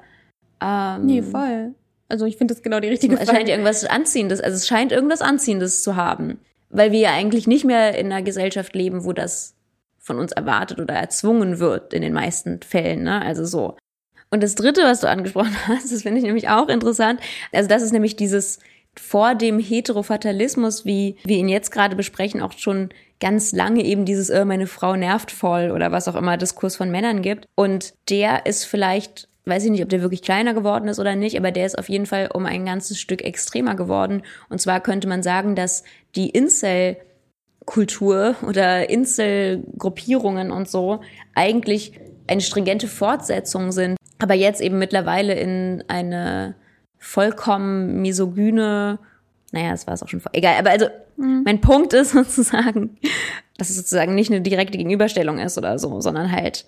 ähm, Nee, voll. Also ich finde das genau die richtige Frage. Es scheint irgendwas Anziehendes, also es scheint irgendwas Anziehendes zu haben. Weil wir ja eigentlich nicht mehr in einer Gesellschaft leben, wo das von uns erwartet oder erzwungen wird, in den meisten Fällen, ne? Also so. Und das dritte, was du angesprochen hast, das finde ich nämlich auch interessant. Also das ist nämlich dieses, vor dem Heterofatalismus, wie wir ihn jetzt gerade besprechen, auch schon ganz lange eben dieses, äh, meine Frau nervt voll oder was auch immer Diskurs von Männern gibt. Und der ist vielleicht, weiß ich nicht, ob der wirklich kleiner geworden ist oder nicht, aber der ist auf jeden Fall um ein ganzes Stück extremer geworden. Und zwar könnte man sagen, dass die Incel Kultur oder Inselgruppierungen und so eigentlich eine stringente Fortsetzung sind, aber jetzt eben mittlerweile in eine vollkommen misogyne, naja, das war es auch schon vor, egal, aber also mhm. mein Punkt ist sozusagen, dass es sozusagen nicht eine direkte Gegenüberstellung ist oder so, sondern halt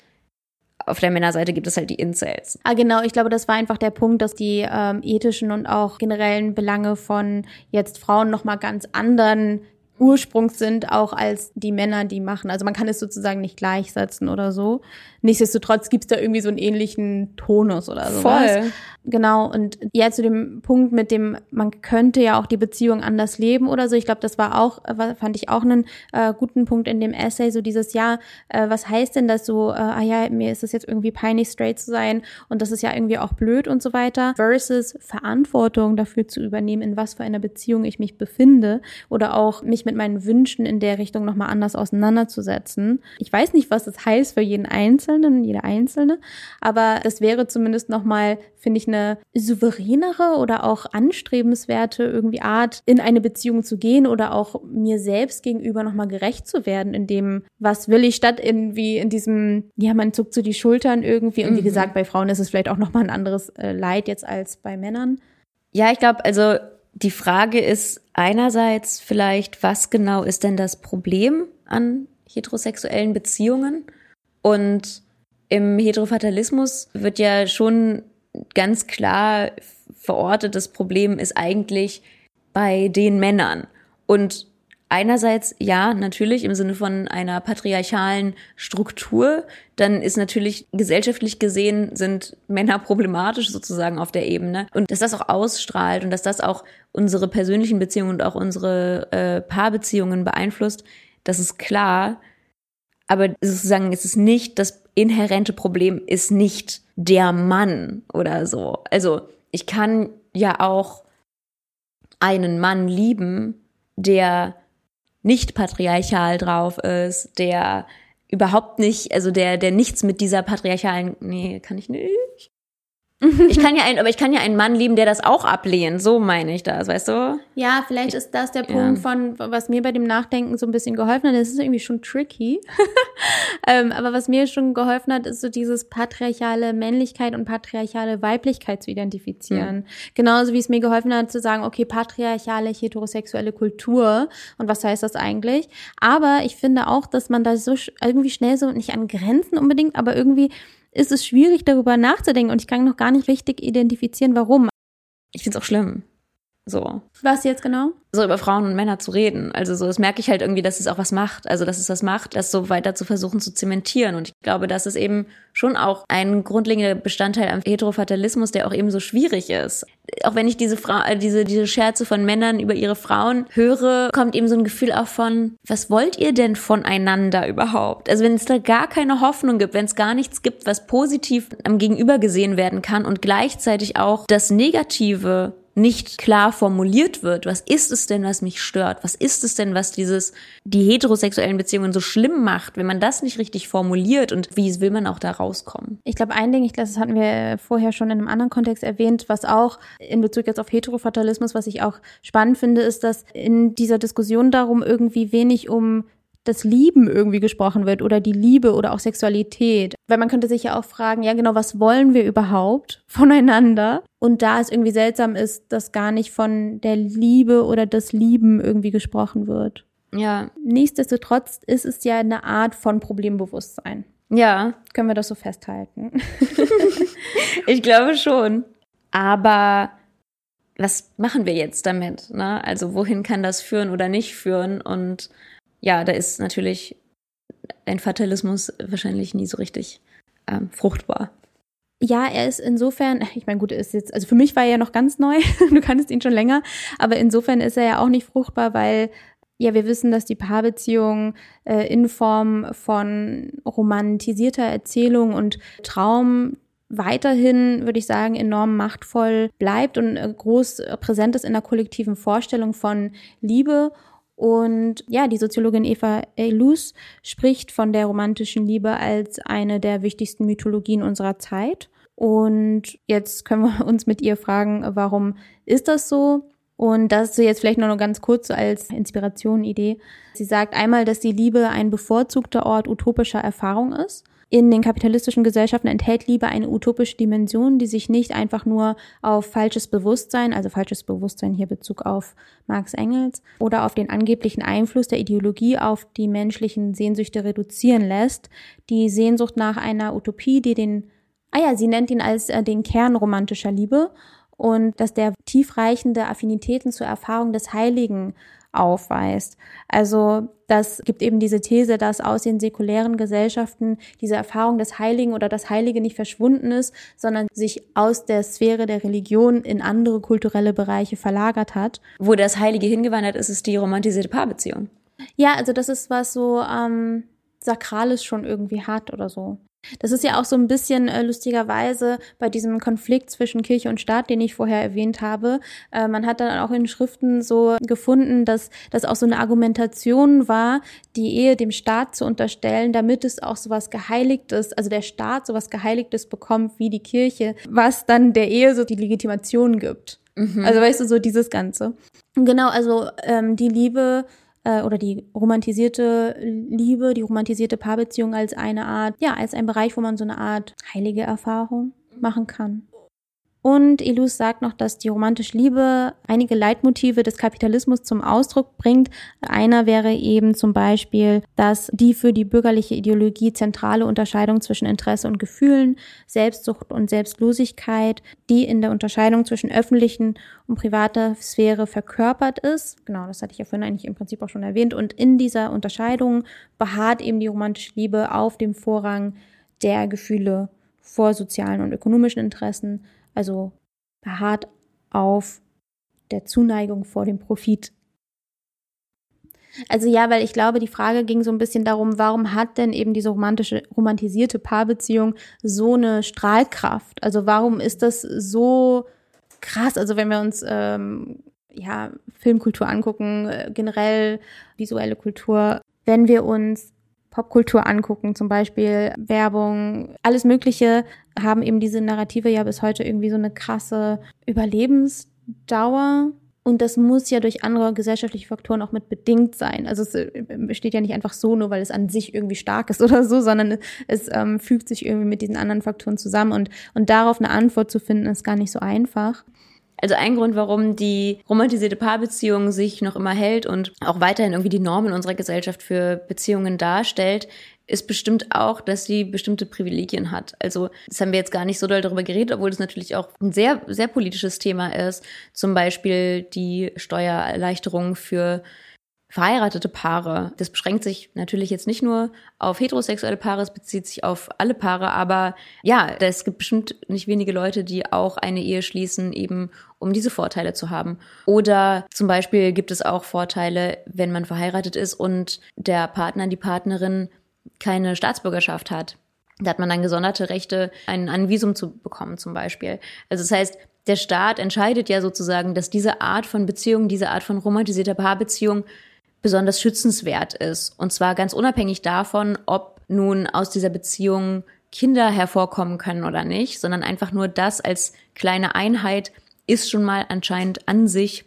auf der Männerseite gibt es halt die Incels. Ah, genau. Ich glaube, das war einfach der Punkt, dass die ähm, ethischen und auch generellen Belange von jetzt Frauen nochmal ganz anderen Ursprungs sind, auch als die Männer, die machen. Also man kann es sozusagen nicht gleichsetzen oder so. Nichtsdestotrotz gibt es da irgendwie so einen ähnlichen Tonus oder so. Voll. Genau, und ja, zu dem Punkt mit dem, man könnte ja auch die Beziehung anders leben oder so. Ich glaube, das war auch, fand ich auch einen äh, guten Punkt in dem Essay, so dieses, ja, äh, was heißt denn das so, äh, ah ja, mir ist es jetzt irgendwie peinlich, straight zu sein und das ist ja irgendwie auch blöd und so weiter, versus Verantwortung dafür zu übernehmen, in was für einer Beziehung ich mich befinde oder auch mich mit meinen Wünschen in der Richtung nochmal anders auseinanderzusetzen. Ich weiß nicht, was das heißt für jeden Einzelnen, jede Einzelne, aber das wäre zumindest nochmal, finde ich, eine souveränere oder auch anstrebenswerte irgendwie Art, in eine Beziehung zu gehen oder auch mir selbst gegenüber nochmal gerecht zu werden, in dem, was will ich, statt irgendwie in diesem, ja, man zuckt so die Schultern irgendwie. Und wie mhm. gesagt, bei Frauen ist es vielleicht auch nochmal ein anderes äh, Leid jetzt als bei Männern. Ja, ich glaube, also die Frage ist einerseits vielleicht, was genau ist denn das Problem an heterosexuellen Beziehungen? Und im Heterofatalismus wird ja schon ganz klar verortetes Problem ist eigentlich bei den Männern. Und einerseits ja, natürlich im Sinne von einer patriarchalen Struktur, dann ist natürlich gesellschaftlich gesehen sind Männer problematisch sozusagen auf der Ebene und dass das auch ausstrahlt und dass das auch unsere persönlichen Beziehungen und auch unsere äh, Paarbeziehungen beeinflusst, das ist klar. Aber sozusagen ist es nicht das inhärente Problem ist nicht der Mann oder so. Also ich kann ja auch einen Mann lieben, der nicht patriarchal drauf ist, der überhaupt nicht, also der, der nichts mit dieser patriarchalen, nee, kann ich nicht. Ich kann ja einen, aber ich kann ja einen Mann lieben, der das auch ablehnt. So meine ich das, weißt du? Ja, vielleicht ist das der Punkt ja. von, was mir bei dem Nachdenken so ein bisschen geholfen hat. Das ist irgendwie schon tricky. ähm, aber was mir schon geholfen hat, ist so dieses patriarchale Männlichkeit und patriarchale Weiblichkeit zu identifizieren. Mhm. Genauso wie es mir geholfen hat zu sagen, okay, patriarchale heterosexuelle Kultur. Und was heißt das eigentlich? Aber ich finde auch, dass man da so irgendwie schnell so nicht an Grenzen unbedingt, aber irgendwie ist es schwierig, darüber nachzudenken und ich kann noch gar nicht richtig identifizieren, warum. Ich finde es auch schlimm. So. Was jetzt genau? so über Frauen und Männer zu reden. Also so, das merke ich halt irgendwie, dass es auch was macht. Also dass es was macht, das so weiter zu versuchen zu zementieren. Und ich glaube, das ist eben schon auch ein grundlegender Bestandteil am Heterofatalismus, der auch eben so schwierig ist. Auch wenn ich diese Frau, äh, diese, diese Scherze von Männern über ihre Frauen höre, kommt eben so ein Gefühl auch von, was wollt ihr denn voneinander überhaupt? Also wenn es da gar keine Hoffnung gibt, wenn es gar nichts gibt, was positiv am Gegenüber gesehen werden kann und gleichzeitig auch das Negative nicht klar formuliert wird. Was ist es denn, was mich stört? Was ist es denn, was dieses, die heterosexuellen Beziehungen so schlimm macht, wenn man das nicht richtig formuliert und wie will man auch da rauskommen? Ich glaube, ein Ding, ich glaube, das hatten wir vorher schon in einem anderen Kontext erwähnt, was auch in Bezug jetzt auf Heterofatalismus, was ich auch spannend finde, ist, dass in dieser Diskussion darum irgendwie wenig um das Lieben irgendwie gesprochen wird oder die Liebe oder auch Sexualität. Weil man könnte sich ja auch fragen, ja genau, was wollen wir überhaupt voneinander? Und da es irgendwie seltsam ist, dass gar nicht von der Liebe oder das Lieben irgendwie gesprochen wird. Ja. Nichtsdestotrotz ist es ja eine Art von Problembewusstsein. Ja. Können wir das so festhalten? ich glaube schon. Aber was machen wir jetzt damit? Ne? Also wohin kann das führen oder nicht führen? Und ja, da ist natürlich ein Fatalismus wahrscheinlich nie so richtig ähm, fruchtbar. Ja, er ist insofern, ich meine, gut, er ist jetzt, also für mich war er ja noch ganz neu, du kannst ihn schon länger, aber insofern ist er ja auch nicht fruchtbar, weil ja, wir wissen, dass die Paarbeziehung äh, in Form von romantisierter Erzählung und Traum weiterhin, würde ich sagen, enorm machtvoll bleibt und äh, groß präsent ist in der kollektiven Vorstellung von Liebe und ja, die Soziologin Eva Eilus spricht von der romantischen Liebe als eine der wichtigsten Mythologien unserer Zeit. Und jetzt können wir uns mit ihr fragen, warum ist das so? Und das jetzt vielleicht noch ganz kurz als Inspiration, Idee. Sie sagt einmal, dass die Liebe ein bevorzugter Ort utopischer Erfahrung ist in den kapitalistischen Gesellschaften enthält Liebe eine utopische Dimension, die sich nicht einfach nur auf falsches Bewusstsein, also falsches Bewusstsein hier Bezug auf Marx Engels, oder auf den angeblichen Einfluss der Ideologie auf die menschlichen Sehnsüchte reduzieren lässt. Die Sehnsucht nach einer Utopie, die den, ah ja, sie nennt ihn als äh, den Kern romantischer Liebe und dass der tiefreichende Affinitäten zur Erfahrung des Heiligen aufweist. Also das gibt eben diese These, dass aus den säkulären Gesellschaften diese Erfahrung des Heiligen oder das Heilige nicht verschwunden ist, sondern sich aus der Sphäre der Religion in andere kulturelle Bereiche verlagert hat. Wo das Heilige hingewandert ist, ist die romantisierte Paarbeziehung. Ja, also das ist was so ähm, Sakrales schon irgendwie hat oder so. Das ist ja auch so ein bisschen äh, lustigerweise bei diesem Konflikt zwischen Kirche und Staat, den ich vorher erwähnt habe. Äh, man hat dann auch in Schriften so gefunden, dass das auch so eine Argumentation war, die Ehe dem Staat zu unterstellen, damit es auch sowas Geheiligtes, also der Staat sowas Geheiligtes bekommt wie die Kirche, was dann der Ehe so die Legitimation gibt. Mhm. Also weißt du, so dieses Ganze. Genau, also ähm, die Liebe äh, oder die romantisierte Liebe, die romantisierte Paarbeziehung als eine Art, ja, als ein Bereich, wo man so eine Art heilige Erfahrung machen kann. Und Elus sagt noch, dass die romantische Liebe einige Leitmotive des Kapitalismus zum Ausdruck bringt. Einer wäre eben zum Beispiel, dass die für die bürgerliche Ideologie zentrale Unterscheidung zwischen Interesse und Gefühlen, Selbstsucht und Selbstlosigkeit, die in der Unterscheidung zwischen öffentlichen und privater Sphäre verkörpert ist. Genau, das hatte ich ja vorhin eigentlich im Prinzip auch schon erwähnt. Und in dieser Unterscheidung beharrt eben die romantische Liebe auf dem Vorrang der Gefühle vor sozialen und ökonomischen Interessen also beharrt auf der Zuneigung vor dem Profit. Also ja, weil ich glaube, die Frage ging so ein bisschen darum, warum hat denn eben diese romantische, romantisierte Paarbeziehung so eine Strahlkraft? Also warum ist das so krass? Also wenn wir uns ähm, ja Filmkultur angucken, äh, generell visuelle Kultur, wenn wir uns Popkultur angucken, zum Beispiel Werbung, alles Mögliche, haben eben diese Narrative ja bis heute irgendwie so eine krasse Überlebensdauer. Und das muss ja durch andere gesellschaftliche Faktoren auch mit bedingt sein. Also es äh, besteht ja nicht einfach so, nur weil es an sich irgendwie stark ist oder so, sondern es ähm, fügt sich irgendwie mit diesen anderen Faktoren zusammen. Und, und darauf eine Antwort zu finden, ist gar nicht so einfach. Also ein Grund, warum die romantisierte Paarbeziehung sich noch immer hält und auch weiterhin irgendwie die Norm in unserer Gesellschaft für Beziehungen darstellt, ist bestimmt auch, dass sie bestimmte Privilegien hat. Also, das haben wir jetzt gar nicht so doll darüber geredet, obwohl das natürlich auch ein sehr, sehr politisches Thema ist. Zum Beispiel die Steuererleichterung für verheiratete Paare. Das beschränkt sich natürlich jetzt nicht nur auf heterosexuelle Paare, es bezieht sich auf alle Paare, aber ja, es gibt bestimmt nicht wenige Leute, die auch eine Ehe schließen, eben um diese Vorteile zu haben. Oder zum Beispiel gibt es auch Vorteile, wenn man verheiratet ist und der Partner, die Partnerin keine Staatsbürgerschaft hat. Da hat man dann gesonderte Rechte, ein, ein Visum zu bekommen zum Beispiel. Also das heißt, der Staat entscheidet ja sozusagen, dass diese Art von Beziehung, diese Art von romantisierter Paarbeziehung besonders schützenswert ist. Und zwar ganz unabhängig davon, ob nun aus dieser Beziehung Kinder hervorkommen können oder nicht, sondern einfach nur das als kleine Einheit ist schon mal anscheinend an sich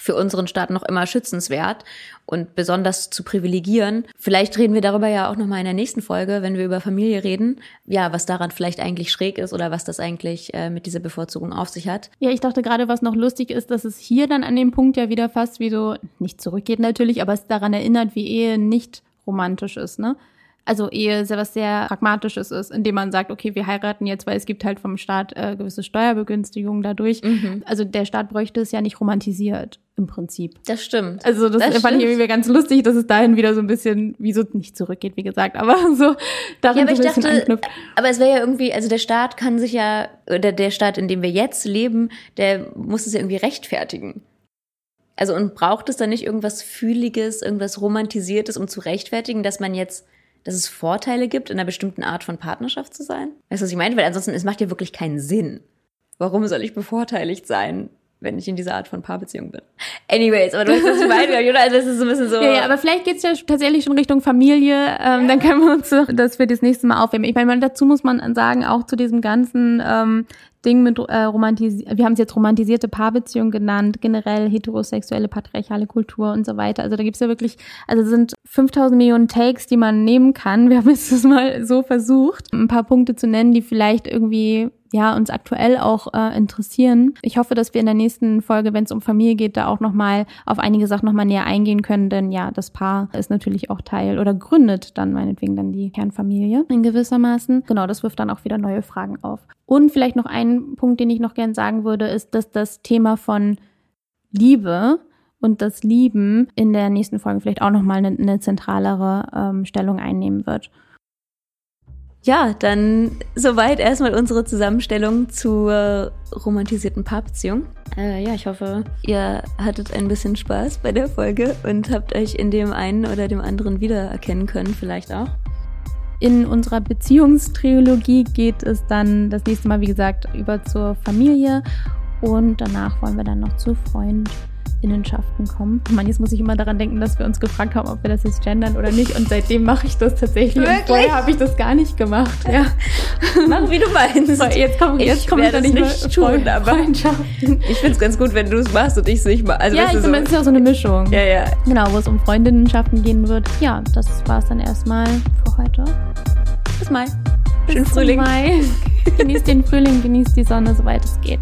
für unseren Staat noch immer schützenswert und besonders zu privilegieren. Vielleicht reden wir darüber ja auch nochmal in der nächsten Folge, wenn wir über Familie reden. Ja, was daran vielleicht eigentlich schräg ist oder was das eigentlich äh, mit dieser Bevorzugung auf sich hat. Ja, ich dachte gerade, was noch lustig ist, dass es hier dann an dem Punkt ja wieder fast wie so, nicht zurückgeht natürlich, aber es daran erinnert, wie Ehe nicht romantisch ist, ne? Also Ehe sehr was sehr Pragmatisches ist, indem man sagt, okay, wir heiraten jetzt, weil es gibt halt vom Staat äh, gewisse Steuerbegünstigungen dadurch. Mhm. Also der Staat bräuchte es ja nicht romantisiert im Prinzip. Das stimmt. Also das, das fand stimmt. ich irgendwie ganz lustig, dass es dahin wieder so ein bisschen, wieso nicht zurückgeht, wie gesagt, aber so darin ja, aber so ein ich dachte, anknüpft. Aber es wäre ja irgendwie, also der Staat kann sich ja, oder der Staat, in dem wir jetzt leben, der muss es ja irgendwie rechtfertigen. Also und braucht es da nicht irgendwas Fühliges, irgendwas Romantisiertes, um zu rechtfertigen, dass man jetzt dass es Vorteile gibt, in einer bestimmten Art von Partnerschaft zu sein? Weißt du, was ich meine? Weil ansonsten, es macht ja wirklich keinen Sinn. Warum soll ich bevorteiligt sein, wenn ich in dieser Art von Paarbeziehung bin? Anyways, aber du weißt, was ich meine, oder? Also das ist so ein bisschen so. Ja, ja aber vielleicht geht's ja tatsächlich schon Richtung Familie. Ähm, ja. Dann können wir uns das für das nächste Mal aufheben. Ich meine, dazu muss man sagen, auch zu diesem ganzen ähm, Ding mit äh, romantis wir haben es jetzt romantisierte Paarbeziehung genannt, generell heterosexuelle patriarchale Kultur und so weiter. Also da gibt's ja wirklich, also sind 5000 Millionen Takes, die man nehmen kann. Wir haben jetzt das mal so versucht, ein paar Punkte zu nennen, die vielleicht irgendwie ja uns aktuell auch äh, interessieren. Ich hoffe, dass wir in der nächsten Folge, wenn es um Familie geht, da auch nochmal auf einige Sachen nochmal näher eingehen können, denn ja, das Paar ist natürlich auch Teil oder gründet dann meinetwegen dann die Kernfamilie in gewissermaßen. Genau, das wirft dann auch wieder neue Fragen auf. Und vielleicht noch ein Punkt, den ich noch gern sagen würde, ist, dass das Thema von Liebe und das Lieben in der nächsten Folge vielleicht auch nochmal eine, eine zentralere ähm, Stellung einnehmen wird. Ja, dann soweit erstmal unsere Zusammenstellung zur romantisierten Paarbeziehung. Äh, ja, ich hoffe, ihr hattet ein bisschen Spaß bei der Folge und habt euch in dem einen oder dem anderen wiedererkennen können, vielleicht auch. In unserer Beziehungstrilogie geht es dann das nächste Mal, wie gesagt, über zur Familie. Und danach wollen wir dann noch zu Freund Innenschaften kommen. Man, jetzt muss ich immer daran denken, dass wir uns gefragt haben, ob wir das jetzt gendern oder nicht. Und seitdem mache ich das tatsächlich. Wirklich? Und vorher habe ich das gar nicht gemacht. Ja. Mach wie du meinst. Jetzt komme jetzt komm ich da nicht, nicht tun, aber ich finde es ganz gut, wenn du es machst und ich es nicht mache. Also, ja, ich finde, so, es ist ja so eine Mischung. Ja, ja. Genau, wo es um Freundinnenschaften gehen wird. Ja, das war es dann erstmal für heute. Bis Mai. Schönen Frühling. Mai. genießt den Frühling, genießt die Sonne, soweit es geht.